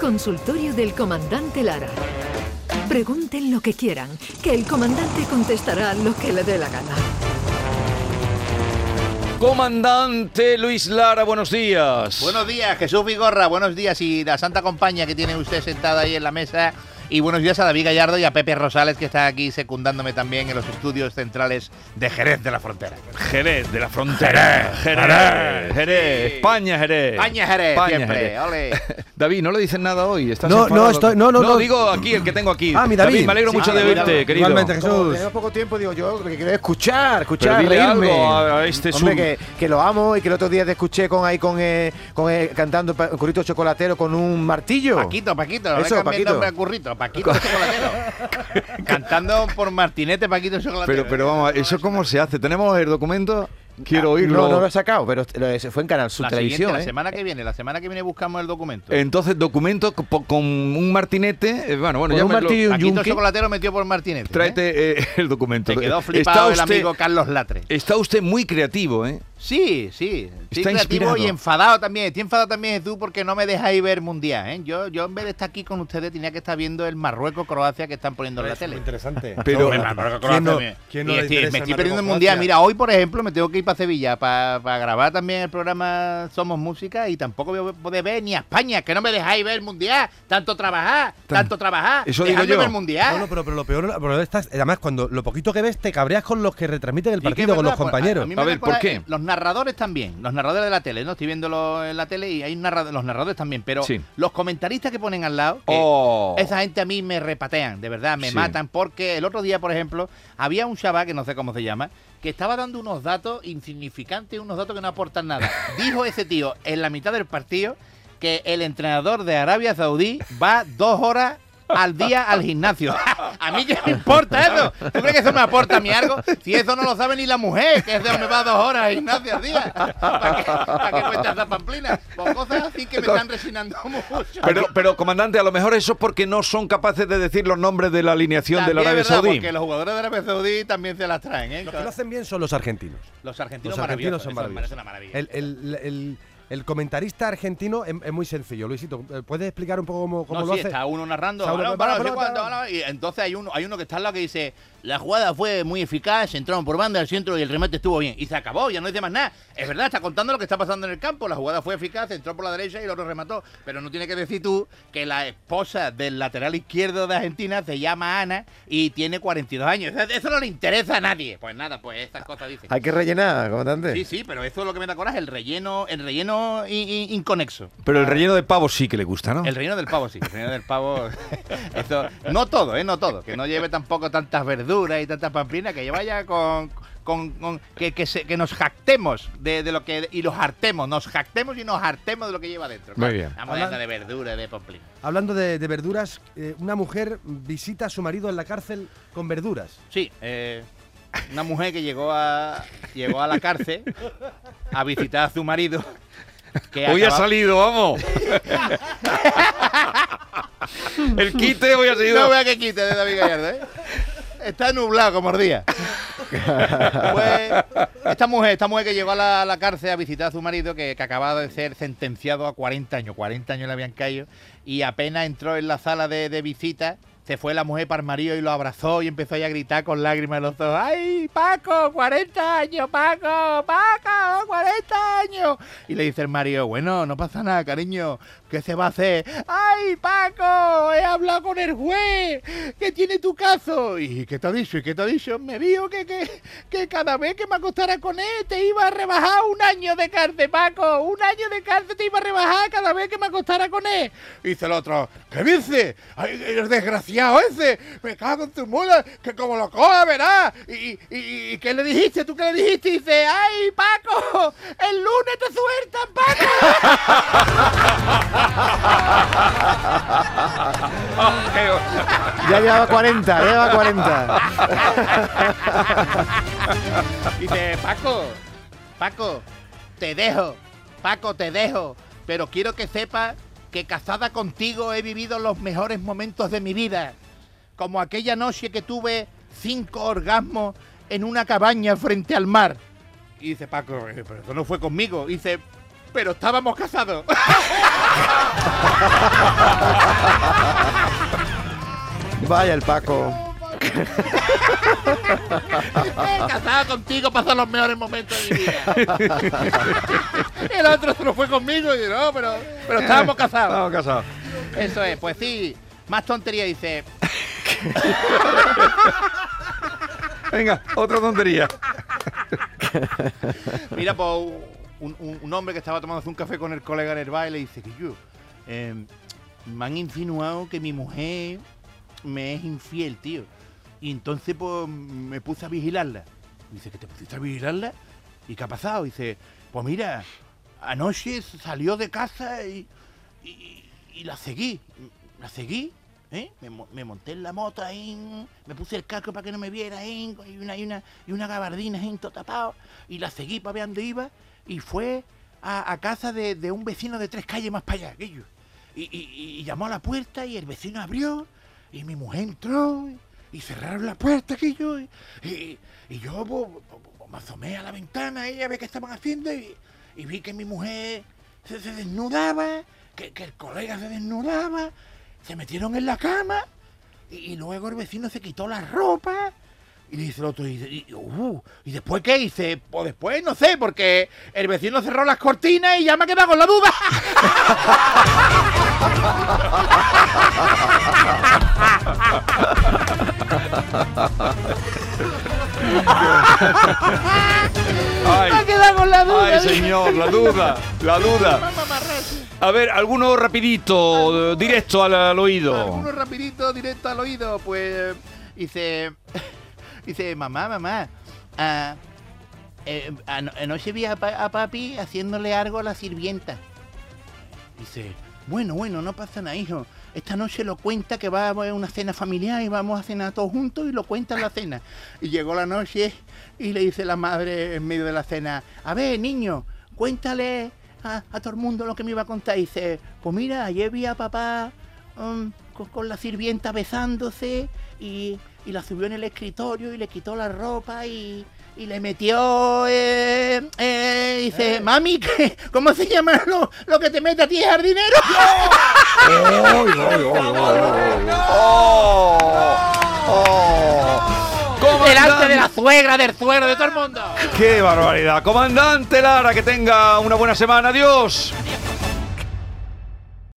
Consultorio del Comandante Lara. Pregunten lo que quieran, que el comandante contestará lo que le dé la gana. Comandante Luis Lara, buenos días. Buenos días, Jesús Vigorra, buenos días y la santa compañía que tiene usted sentada ahí en la mesa. Y buenos días a David Gallardo y a Pepe Rosales que está aquí secundándome también en los estudios centrales de Jerez de la Frontera. Jerez de la Frontera. Jerez, Jerez, Jerez, España, Jerez. España, Jerez, España, siempre. Jerez. Ole. David, ¿no le dicen nada hoy? ¿Estás No, enfadado? no, estoy- no, no, no. digo aquí, el que tengo aquí. Ah, mi David. me alegro Sí, mucho ah, de David, verte, David. querido. Igualmente, Como Jesús. tenemos poco tiempo, digo yo, que quiero es escuchar, escuchar, Pero dile reírme. algo a- este Hombre, que, que lo amo y que el otro día te escuché con ahí con, eh, con eh, cantando currito chocolatero con un martillo. Paquito, Paquito, no Eso, Paquito. nombre a Currito, Paquito Chocolatero. Cantando por Martinete, Paquito Chocolatero. Pero, pero vamos, ¿eso cómo se hace? ¿Tenemos el documento? Quiero oírlo. No, no lo he sacado, pero se fue en Canal Sur la Televisión. la ¿eh? semana que viene, la semana que viene buscamos el documento. Entonces, documento con un martinete. eh, Bueno, bueno, ya un lo- martillo y un Paquito yunque. Chocolatero metió por Martinete. Tráete eh, el documento. Se quedó Está flipado el usted- amigo Carlos Latre. Está usted muy creativo, ¿eh? Sí, sí. Estoy Está creativo inspirado. y enfadado también. Estoy enfadado también tú porque no me dejáis ver mundial. ¿eh? Yo, yo en vez de estar aquí con ustedes tenía que estar viendo el Marruecos-Croacia que están poniendo en la tele. interesante. Pero- ¿quién no- también. quién no Y le estoy- me estoy perdiendo el mundial. Mira, hoy, por ejemplo, me tengo que ir para Sevilla para grabar también el programa Somos Música y tampoco voy a poder ver ni a España, que no me dejáis ver el mundial. Tanto trabajar, tanto trabajar. Eso digo yo. ver el mundial. No, no, pero, pero lo peor, pero estás, además, cuando lo poquito que ves, te cabreas con los que retransmiten el partido, con los pues, compañeros. a ver, ¿por qué? Los narradores también, los narradores de la tele, ¿no? Estoy viéndolo en la tele y hay narra- los narradores también, pero Sí. los comentaristas que ponen al lado, Oh. esa gente a mí me repatean, de verdad, me Sí. matan, porque el otro día, por ejemplo, había un chaval, que no sé cómo se llama, que estaba dando unos datos insignificantes, unos datos que no aportan nada. Dijo ese tío en la mitad del partido que el entrenador de Arabia Saudí va dos horas al día al gimnasio. ¿A mí qué me importa eso? ¿Tú crees que eso me aporta a mí algo? Si eso no lo sabe ni la mujer, que es de donde va dos horas al gimnasio al día. ¿Para qué, para qué cuenta esa pamplina? Por cosas así que me están resinando mucho. Pero, pero, comandante, a lo mejor eso es porque no son capaces de decir los nombres de la alineación de la También Arabia Saudí. Porque los jugadores de Arabia Saudí también se las traen, ¿eh? Los que lo hacen bien son los argentinos. Los argentinos, Los argentinos maravillosos, son eso me maravillosos. parece una maravilla. El, el- el- el comentarista argentino es, es muy sencillo. Luisito, eh, ¿puedes explicar un poco cómo, cómo no, lo sí, hace? está uno narrando. Está uno- "Bueno, para, bueno, para, no sé cuánto, para". bueno", y entonces hay uno, hay uno que está al lado que dice, la jugada fue muy eficaz, entraron por banda al centro y el remate estuvo bien. Y se acabó, ya no dice más nada. Es verdad, está contando lo que está pasando en el campo. La jugada fue eficaz, entró por la derecha y el otro remató. Pero no tiene que decir tú que la esposa del lateral izquierdo de Argentina se llama Ana y tiene 42 años. Eso- Eso no le interesa a nadie. Pues nada, pues estas cosas dice. Hay que rellenar, comandante. Sí, sí, pero eso es lo que me da coraje, el relleno, el relleno in- in- inconexo. Pero el relleno de pavo sí que le gusta, ¿no? El relleno del pavo, sí. El relleno del pavo. Esto, no todo, ¿eh? No todo. Que no lleve tampoco tantas verduras y tantas pamplinas, que vaya con. con- con- que, que, se- que nos jactemos de, de lo que. Y los hartemos. Nos jactemos y nos hartemos de lo que lleva dentro. Muy bien. Estamos hablando de verduras, de pamplina. Hablando de, de verduras, eh, una mujer visita a su marido en la cárcel con verduras. Sí, eh, una mujer que llegó a. llegó a la cárcel a visitar a su marido. Que Hoy ha salido, vamos. el quite hoy ha No salido. vea que quite de David Gallardo, ¿eh? Está nublado como día. Pues esta mujer, esta mujer que llegó a la, cárcel a visitar a su marido, que, que acababa de ser sentenciado a 40 años, 40 años le habían caído, y apenas entró en la sala de, de visita, se fue la mujer para el marido y lo abrazó y empezó ahí a gritar con lágrimas en los ojos. ¡Ay, Paco, 40 años, Paco, Paco, 40 años! Y le dice el marido, bueno, no pasa nada, cariño, ¿qué se va a hacer? ¡Ay, Paco, he hablado con el juez, que tiene tu caso! ¿Y qué te ha dicho? ¿Y qué te ha dicho? Me dijo que, que, que cada vez que me acostara con él te iba a rebajar un año de cárcel, Paco, un año de cárcel te iba a rebajar cada vez que me acostara con él. Dice el otro, ¿qué dice? ¡Ay, el desgraciado ese! ¡Me cago en tu mula! ¡Que como lo coja, verás! ¿Y, y, qué le dijiste? ¿Tú qué le dijiste? Dice, ¡ay, Paco! ¡El lunes te sueltan, Paco! Ya lleva 40, ya lleva 40. Dice, Paco, Paco, te dejo, Paco, te dejo, pero quiero que sepas que casada contigo he vivido los mejores momentos de mi vida, como aquella noche que tuve cinco orgasmos en una cabaña frente al mar. Y dice Paco, "Eh, pero eso no fue conmigo. Dice, pero estábamos casados. Vaya el Paco. Casado contigo pasó los mejores momentos de mi vida. el otro se lo fue conmigo y no, pero, pero estábamos casados. Estamos casados. Eso es, pues sí. Más tontería dice. Venga, otra tontería. Mira, pues un, un- hombre que estaba tomándose un café con el colega en el y dice que yo. eh, me han insinuado que mi mujer me es infiel, tío. Y entonces pues me puse a vigilarla. Dice, ¿que te pusiste a vigilarla? ¿Y qué ha pasado? Dice, pues mira, anoche salió de casa y- y la seguí. La seguí, ¿eh? Me, mo- me monté en la moto ahí, me puse el casco para que no me viera ahí, y una, y una, y una gabardina ahí, todo tapado. Y la seguí para ver dónde iba y fue a, casa de, un vecino de tres calles más para allá, aquello. Y, llamó a la puerta y el vecino abrió y mi mujer entró y cerraron la puerta aquello. Y, y- yo pues, pues, pues, me asomé a la ventana y a ver qué estaban haciendo y, vi que mi mujer se, desnudaba, que el colega se desnudaba, se metieron en la cama y, y luego el vecino se quitó la ropa. Y le dice el otro, y, y- uh, ¿y después qué hice? Pues después no sé, porque el vecino cerró las cortinas y ya me ha quedado con la duda. Me ha quedado con la duda. ay, señor, la duda, la duda. A ver, alguno rapidito, directo al, al oído. Alguno rapidito, directo al oído, pues dice, dice, mamá, mamá, ah, eh, ano- anoche vi a, pa- a papi haciéndole algo a la sirvienta. Dice, bueno, bueno, no pasa nada, hijo. Esta noche lo cuenta que va a haber una cena familiar y vamos a cenar todos juntos y lo cuenta en la cena. Y llegó la noche y le dice la madre en medio de la cena, a ver, niño, cuéntale a, a todo el mundo lo que me iba a contar. Y dice, pues mira, ayer vi a papá um, con, con la sirvienta besándose y, y la subió en el escritorio y le quitó la ropa y, y le metió, eh, eh, dice, mami, ¿qué- ¿cómo se llama lo, lo que te mete a ti, jardinero? suegra, del suegro, de todo el mundo. ¡Qué barbaridad! Comandante Lara, que tenga una buena semana. Adiós. Adiós.